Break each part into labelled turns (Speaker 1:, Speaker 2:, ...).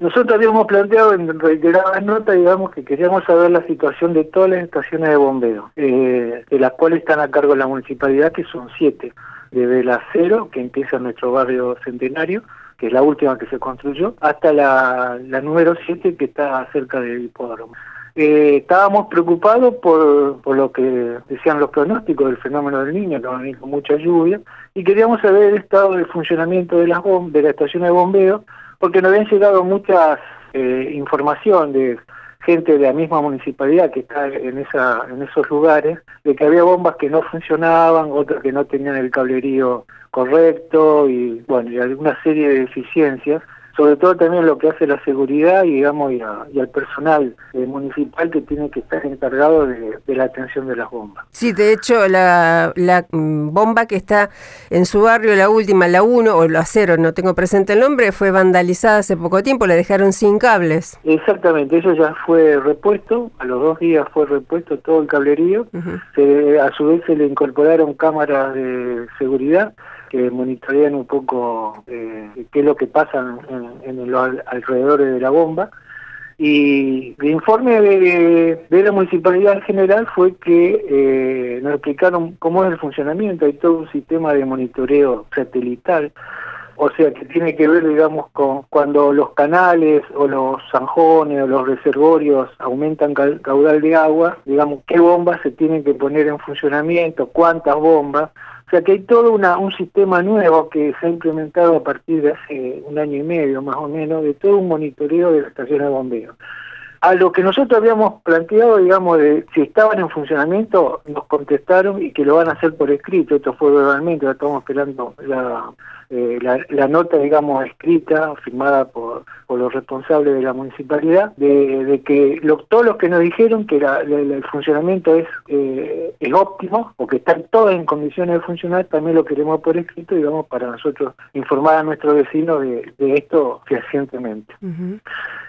Speaker 1: Nosotros habíamos planteado en reiteradas notas, digamos, que queríamos saber la situación de todas las estaciones de bombeo, eh, de las cuales están a cargo la municipalidad, que son siete, desde la cero, que empieza en nuestro barrio centenario, que es la última que se construyó, hasta la, número siete, que está cerca del hipódromo. Eh, estábamos preocupados por, por lo que decían los pronósticos del fenómeno del niño, que va con mucha lluvia, y queríamos saber el estado de funcionamiento de las de la estación de bombeo, porque nos habían llegado muchas eh, información de gente de la misma municipalidad que está en esa en esos lugares de que había bombas que no funcionaban otras que no tenían el cablerío correcto y bueno y alguna serie de deficiencias sobre todo también lo que hace la seguridad y digamos y, al personal eh, municipal que tiene que estar encargado de, la atención de las bombas.
Speaker 2: Sí, de hecho la, la mm, bomba que está en su barrio, la última, la 1 o la 0, no tengo presente el nombre, fue vandalizada hace poco tiempo, la dejaron sin cables.
Speaker 1: Exactamente, eso ya fue repuesto, a los dos días fue repuesto todo el cablerío, a su vez se le incorporaron cámaras de seguridad que monitorean un poco eh, qué es lo que pasa en, los alrededores de la bomba. Y el informe de, la municipalidad en general fue que eh, nos explicaron cómo es el funcionamiento, hay todo un sistema de monitoreo satelital, o sea que tiene que ver, digamos, con cuando los canales o los zanjones o los reservorios aumentan caudal de agua, digamos, qué bombas se tienen que poner en funcionamiento, cuántas bombas, o sea que hay todo una, un sistema nuevo que se ha implementado a partir de hace un año y medio más o menos, de todo un monitoreo de las estaciones de bombeo. A lo que nosotros habíamos planteado, digamos, de si estaban en funcionamiento, nos contestaron y que lo van a hacer por escrito. Esto fue verbalmente, estamos esperando la, eh, la, nota, digamos, escrita, firmada por, por los responsables de la municipalidad, de, que lo, todos los que nos dijeron que el funcionamiento es, eh, es óptimo o que están todas en condiciones de funcionar, también lo queremos por escrito, digamos, para nosotros informar a nuestros vecinos de, esto fehacientemente.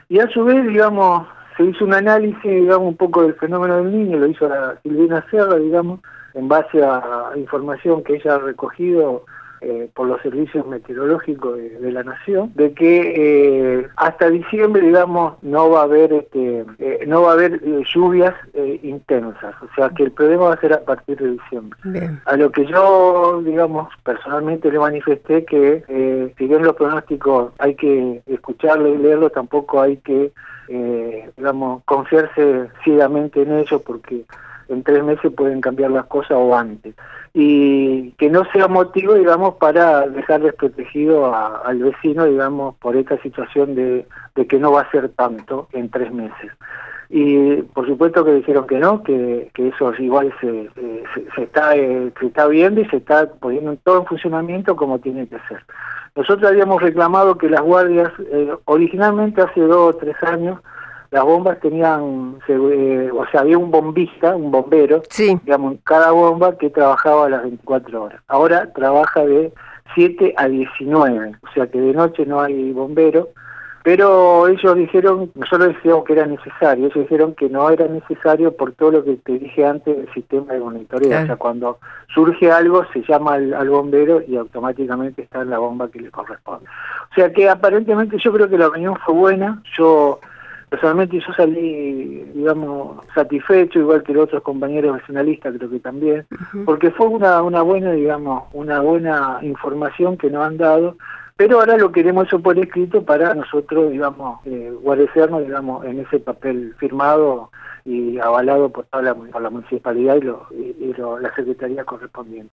Speaker 1: Y a su vez, digamos, se hizo un análisis, digamos, un poco del fenómeno del niño, lo hizo la Silvina Serra, digamos, en base a información que ella ha recogido eh, por los servicios meteorológicos de, la nación, de que eh, hasta diciembre, digamos, no va a haber este, eh, no va a haber lluvias intensas, o sea que el problema va a ser a partir de diciembre. A lo que yo, digamos, personalmente le manifesté que si bien los pronósticos hay que escucharlo y leerlo, tampoco hay que, digamos, confiarse ciegamente en ellos porque en tres meses pueden cambiar las cosas o antes. Y que no sea motivo, digamos, para dejar desprotegido al vecino, digamos, por esta situación de, que no va a ser tanto en tres meses. Y por supuesto que dijeron que no, que, eso igual se, se, está, eh, se está viendo y se está poniendo todo en funcionamiento como tiene que ser. Nosotros habíamos reclamado que las guardias, eh, originalmente hace dos o tres años, las bombas tenían, eh, o sea, había un bombista, un bombero, digamos, cada bomba que trabajaba a las 24 horas. Ahora trabaja de 7 a 19, o sea que de noche no hay bombero, pero ellos dijeron, nosotros decíamos que era necesario, ellos dijeron que no era necesario por todo lo que te dije antes del sistema de monitoreo, o sea, cuando surge algo se llama al, al, bombero y automáticamente está en la bomba que le corresponde. O sea que aparentemente yo creo que la reunión fue buena, yo personalmente yo salí, digamos, satisfecho, igual que los otros compañeros nacionalistas creo que también, porque fue una, una buena, digamos, una buena información que nos han dado, pero ahora lo queremos eso por escrito para nosotros, digamos, eh, guarecernos, digamos, en ese papel firmado y avalado por, toda la, municipalidad y, lo, y, lo, la secretaría correspondiente.